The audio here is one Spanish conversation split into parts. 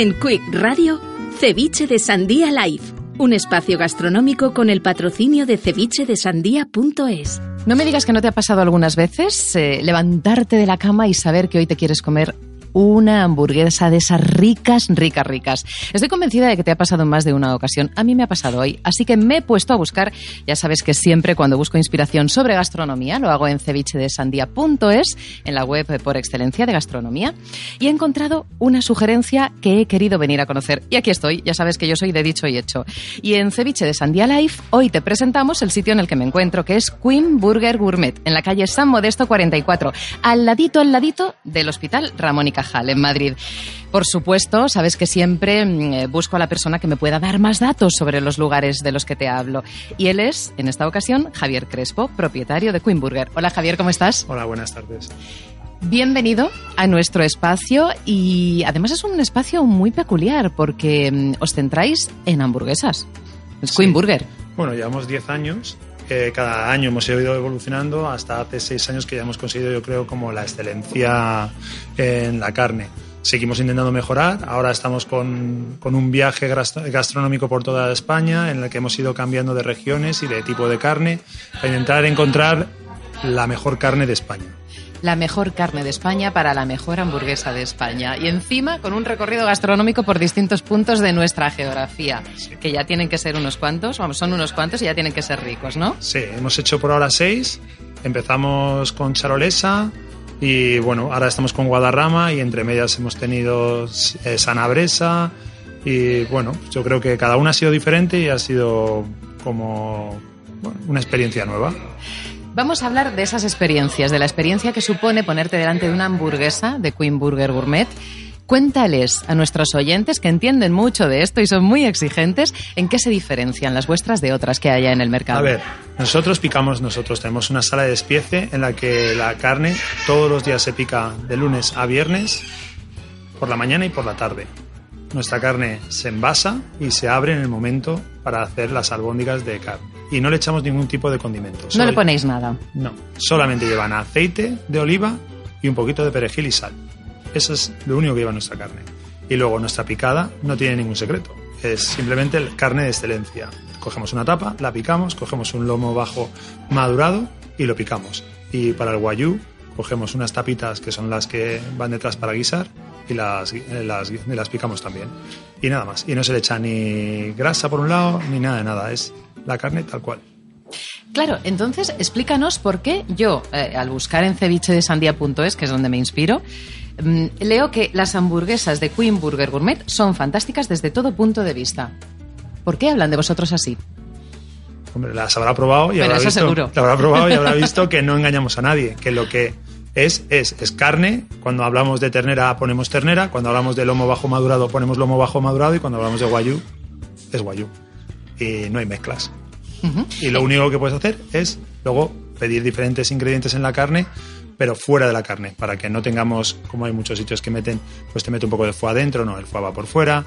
En Quick Radio, Ceviche de Sandía Live, un espacio gastronómico con el patrocinio de cevichedesandía.es. No me digas que no te ha pasado algunas veces eh, levantarte de la cama y saber que hoy te quieres comer una hamburguesa de esas ricas, ricas, ricas. Estoy convencida de que te ha pasado en más de una ocasión. A mí me ha pasado hoy, así que me he puesto a buscar. Ya sabes que siempre cuando busco inspiración sobre gastronomía lo hago en cevichedesandía.es, en la web por excelencia de gastronomía, y he encontrado una sugerencia que he querido venir a conocer. Y aquí estoy, ya sabes que yo soy de dicho y hecho. Y en Ceviche de Sandía Life hoy te presentamos el sitio en el que me encuentro, que es Queen Burger Gourmet, en la calle San Modesto 44, al ladito, al ladito del Hospital Ramón y Cajal, en Madrid. Por supuesto, sabes que siempre mm, eh, busco a la persona que me pueda dar más datos sobre los lugares de los que te hablo. Y él es, en esta ocasión, Javier Crespo, propietario de Queen Burger. Hola Javier, ¿cómo estás? Hola, buenas tardes. Bienvenido a nuestro espacio y además es un espacio muy peculiar porque mm, os centráis en hamburguesas. Es Queen Sí. Burger. Bueno, llevamos 10 años. Eh, cada año hemos ido evolucionando hasta hace 6 años que ya hemos conseguido, yo creo, como la excelencia en la carne. Seguimos intentando mejorar. Ahora estamos con, con un viaje gastronómico por toda España en el que hemos ido cambiando de regiones y de tipo de carne para intentar encontrar la mejor carne de España. La mejor carne de España para la mejor hamburguesa de España. Y encima con un recorrido gastronómico por distintos puntos de nuestra geografía. Que ya tienen que ser unos cuantos, vamos, son unos cuantos y ya tienen que ser ricos, ¿no? Sí, hemos hecho por ahora seis. Empezamos con Charolesa y bueno, ahora estamos con Guadarrama y entre medias hemos tenido eh, Sanabresa y bueno, yo creo que cada una ha sido diferente y ha sido como bueno, una experiencia nueva. Vamos a hablar de esas experiencias, de la experiencia que supone ponerte delante de una hamburguesa de Queen Burger Gourmet. Cuéntales a nuestros oyentes que entienden mucho de esto y son muy exigentes en qué se diferencian las vuestras de otras que haya en el mercado. A ver, nosotros picamos, nosotros tenemos una sala de despiece en la que la carne todos los días se pica de lunes a viernes por la mañana y por la tarde. Nuestra carne se envasa y se abre en el momento para hacer las albóndigas de carne. Y no le echamos ningún tipo de condimento. no Solo- le ponéis nada. No, solamente llevan aceite de oliva y un poquito de perejil y sal. Eso es lo único que lleva nuestra carne. Y luego nuestra picada no tiene ningún secreto. Es simplemente carne de excelencia. Cogemos una tapa, la picamos, cogemos un lomo bajo madurado y lo picamos. Y para el guayú cogemos unas tapitas que son las que van detrás para guisar y las, eh, las, picamos también. Y nada más. Y no se le echa ni grasa por un lado ni nada de nada. Es la carne tal cual. Claro, entonces explícanos por qué yo, eh, al buscar en cevichedesandía.es, que es donde me inspiro, mm, leo que las hamburguesas de Queen Burger Gourmet son fantásticas desde todo punto de vista. ¿Por qué hablan de vosotros así? Hombre, las habrá probado y habrá visto, habrá probado y habrá visto que no engañamos a nadie, que lo que es es es carne. Cuando hablamos de ternera ponemos ternera, cuando hablamos de lomo bajo madurado ponemos lomo bajo madurado y cuando hablamos de guayú es guayú. Y no hay mezclas. Y lo único que puedes hacer es luego pedir diferentes ingredientes en la carne, pero fuera de la carne, para que no tengamos, como hay muchos sitios que meten, pues te mete un poco de foie adentro, no, el foie va por fuera,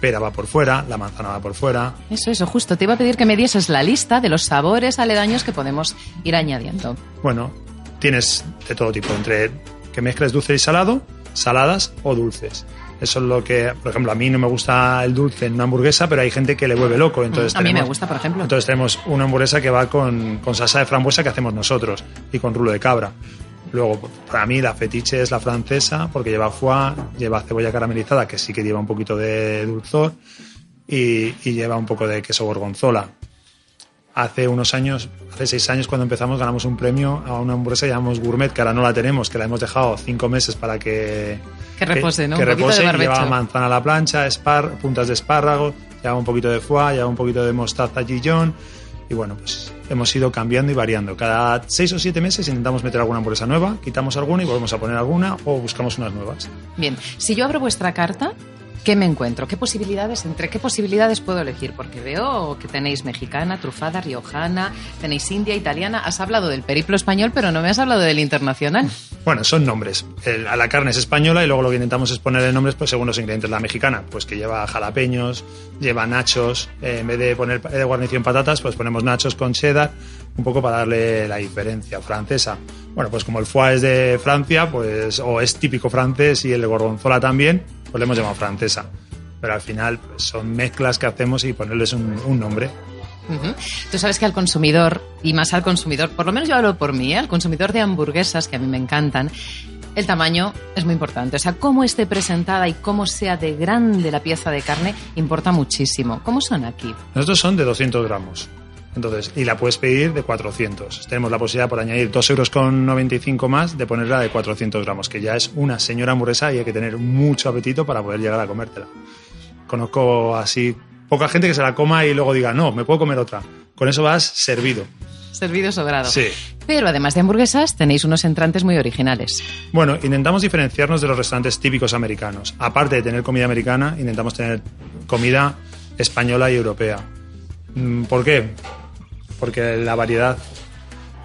pera va por fuera, la manzana va por fuera, Eso, eso, justo. Te iba a pedir que me dieses la lista de los sabores aledaños que podemos ir añadiendo. Bueno, tienes de todo tipo, entre que mezcles dulce y salado, saladas o dulces. Eso es lo que, por ejemplo, a mí no me gusta el dulce en una hamburguesa, pero hay gente que le vuelve loco. Entonces a mí me gusta, por ejemplo. Entonces tenemos una hamburguesa que va con, con salsa de frambuesa que hacemos nosotros y con rulo de cabra. Luego, para mí, la fetiche es la francesa porque lleva foie, lleva cebolla caramelizada, que sí que lleva un poquito de dulzor, y, y lleva un poco de queso gorgonzola. Hace unos años, hace seis años, cuando empezamos, ganamos un premio a una hamburguesa que llamamos Gourmet, que ahora no la tenemos, que la hemos dejado cinco meses para que, Que repose, ¿no? que Un repose, de manzana a la plancha, espar, puntas de espárrago, llevaba un poquito de foie, llevaba un poquito de mostaza Gijón Y bueno, pues hemos ido cambiando y variando. Cada seis o siete meses intentamos meter alguna hamburguesa nueva, quitamos alguna y volvemos a poner alguna o buscamos unas nuevas. Bien, si yo abro vuestra carta, ¿qué me encuentro? ¿Qué posibilidades, entre qué posibilidades puedo elegir? Porque veo que tenéis mexicana, trufada, riojana, tenéis india, italiana. Has hablado del periplo español, pero no me has hablado del internacional. Bueno, son nombres. A la carne es española y luego lo que intentamos es ponerle nombres pues, según los ingredientes. La mexicana, pues que lleva jalapeños, lleva nachos. eh, en vez de poner de guarnición patatas, pues ponemos nachos con cheddar, un poco para darle la diferencia. Francesa. Bueno, pues como el foie es de Francia, pues o es típico francés y el gorgonzola también, pues le hemos llamado francesa. Pero al final pues, son mezclas que hacemos y ponerles un, un nombre. Ujú. Tú sabes que al consumidor, y más al consumidor, por lo menos yo hablo por mí, ¿eh? al consumidor de hamburguesas, que a mí me encantan, el tamaño es muy importante. O sea, cómo esté presentada y cómo sea de grande la pieza de carne importa muchísimo. ¿Cómo son aquí? Nosotros son de 200 gramos. Entonces, y la puedes pedir de 400. Tenemos la posibilidad por añadir 2 euros con 95 más de ponerla de 400 gramos, que ya es una señora hamburguesa y hay que tener mucho apetito para poder llegar a comértela. Conozco así poca gente que se la coma y luego diga, no, me puedo comer otra. Con eso vas servido. Servido sobrado. Sí. Pero además de hamburguesas, tenéis unos entrantes muy originales. Bueno, intentamos diferenciarnos de los restaurantes típicos americanos. Aparte de tener comida americana, intentamos tener comida española y europea. Mm, ¿Por qué? Porque la variedad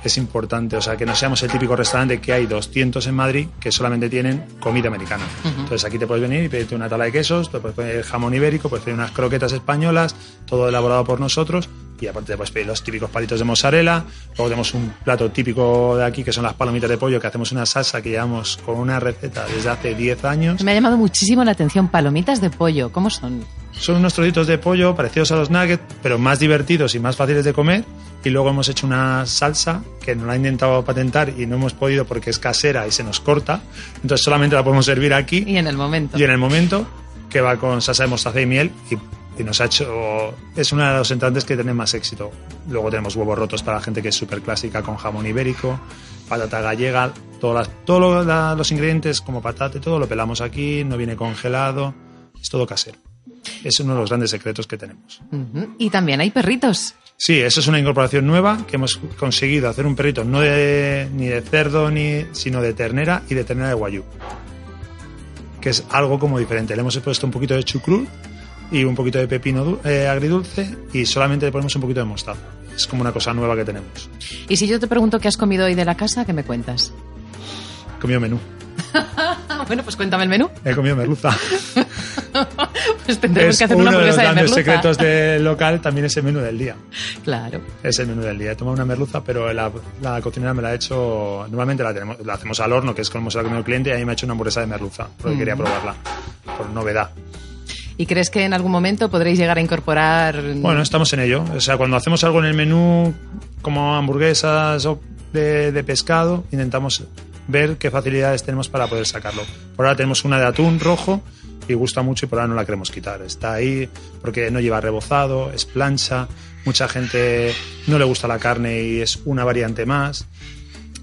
es importante. O sea, que no seamos el típico restaurante que hay 200 en Madrid que solamente tienen comida americana. Entonces aquí te puedes venir y pedirte una tala de quesos, te puedes pedir jamón ibérico, puedes pedir unas croquetas españolas, todo elaborado por nosotros. Y aparte te puedes pedir los típicos palitos de mozzarella. Luego tenemos un plato típico de aquí que son las palomitas de pollo, que hacemos una salsa que llevamos con una receta desde hace 10 años. Me ha llamado muchísimo la atención palomitas de pollo. ¿Cómo son? Son unos trocitos de pollo parecidos a los nuggets, pero más divertidos y más fáciles de comer. Y luego hemos hecho una salsa que nos la han intentado patentar y no hemos podido porque es casera y se nos corta. Entonces solamente la podemos servir aquí Y en el momento. y en el momento que va con salsa de mostaza y miel y, y nos ha hecho es uno de los entrantes que tienen más éxito luego tenemos huevos rotos para la gente que es súper clásica con jamón ibérico patata gallega todas las- todos los ingredientes como patata y todo lo pelamos aquí no viene congelado es todo casero es uno de los grandes secretos que tenemos. Y también hay perritos. Sí, eso es una incorporación nueva que hemos conseguido hacer un perrito no de, ni de cerdo ni sino de ternera y de ternera de guayú que es algo como diferente. Le hemos puesto un poquito de chucrut y un poquito de pepino eh, agridulce y solamente le ponemos un poquito de mostaza. Es como una cosa nueva que tenemos. Y si yo te pregunto qué has comido hoy de la casa, ¿qué me cuentas? He comido menú. Bueno, pues cuéntame el menú. He comido merluza. Pues tendremos es que hacer uno una de los hamburguesa de grandes merluza. secretos del local, también es el menú del día. Claro. Es el menú del día. He tomado una merluza, pero la, la cocinera me la ha hecho. Normalmente la, tenemos, la hacemos al horno, que es como se la comido el cliente, y a mí me ha hecho una hamburguesa de merluza, porque quería probarla. Por novedad. ¿Y crees que en algún momento podréis llegar a incorporar... Bueno, estamos en ello. O sea, cuando hacemos algo en el menú, como hamburguesas o de, de pescado, intentamos ver qué facilidades tenemos para poder sacarlo. Por ahora tenemos una de atún rojo y gusta mucho y por ahora no la queremos quitar. Está ahí porque no lleva rebozado, es plancha. Mucha gente no le gusta la carne y es una variante más.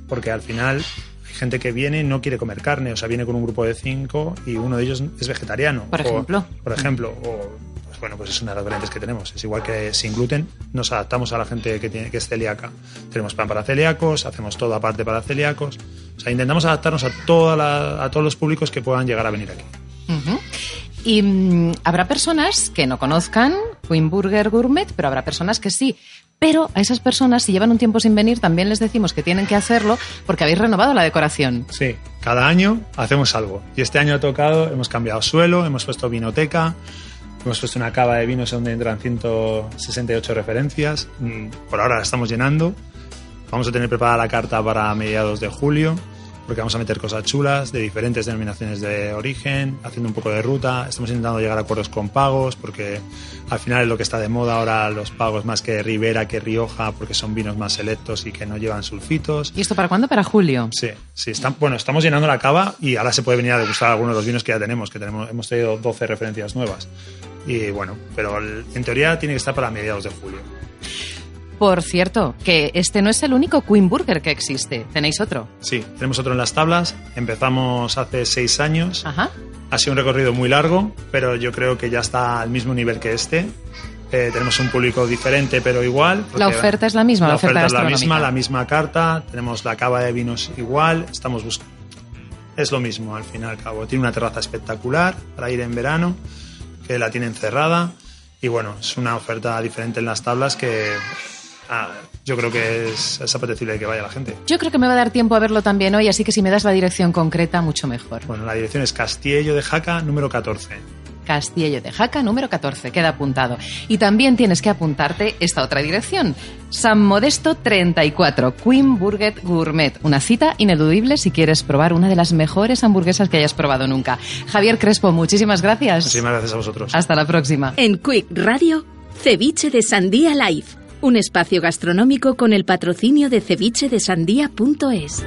Porque al final hay gente que viene y no quiere comer carne. O sea, viene con un grupo de cinco y uno de ellos es vegetariano. Por O- ejemplo. por ejemplo, o pues bueno, pues es una de las variantes que tenemos. Es igual que sin gluten, nos adaptamos a la gente que, tiene, que es celíaca. Tenemos pan para celíacos, hacemos todo aparte para celíacos. O sea, intentamos adaptarnos a, toda la- a todos los públicos que puedan llegar a venir aquí. Y mm, habrá personas que no conozcan Queen Burger Gourmet, pero habrá personas que sí. Pero a esas personas, si llevan un tiempo sin venir, también les decimos que tienen que hacerlo porque habéis renovado la decoración. Sí, cada año hacemos algo. Y este año ha tocado, hemos cambiado suelo, hemos puesto vinoteca, hemos puesto una cava de vinos donde entran 168 referencias. Mm, Por ahora la estamos llenando. Vamos a tener preparada la carta para mediados de julio, porque vamos a meter cosas chulas de diferentes denominaciones de origen, haciendo un poco de ruta. Estamos intentando llegar a acuerdos con pagos, porque al final es lo que está de moda ahora, los pagos más que Ribera, que Rioja, porque son vinos más selectos y que no llevan sulfitos. ¿Y esto para cuándo? Para julio. Sí, sí, están, bueno, estamos llenando la cava y ahora se puede venir a degustar algunos de los vinos que ya tenemos, que tenemos, hemos traído 12 referencias nuevas. Y bueno, pero en teoría tiene que estar para mediados de julio. Por cierto, que este no es el único Queen Burger que existe. Tenéis otro. Sí, tenemos otro en las tablas. Empezamos hace seis años. Ajá. Ha sido un recorrido muy largo, pero yo creo que ya está al mismo nivel que este. Eh, tenemos un público diferente, pero igual. La porque oferta es la misma, La, la oferta oferta es la misma, la misma carta. Tenemos la cava de vinos igual. Estamos buscando. Es lo mismo, al fin y al cabo. Tiene una terraza espectacular para ir en verano, que la tienen cerrada. Y bueno, es una oferta diferente en las tablas que ah, yo creo que es, es apetecible que vaya la gente. Yo creo que me va a dar tiempo a verlo también hoy, así que si me das la dirección concreta, mucho mejor. Bueno, la dirección es Castillo de Jaca, número 14. Castillo de Jaca, número 14, queda apuntado. Y también tienes que apuntarte esta otra dirección. San Modesto 34, Queen Burger Gourmet. Una cita ineludible si quieres probar una de las mejores hamburguesas que hayas probado nunca. Javier Crespo, muchísimas gracias. Muchísimas gracias a vosotros. Hasta la próxima. En Quick Radio, Ceviche de Sandía Live. Un espacio gastronómico con el patrocinio de cevichedesandía.es.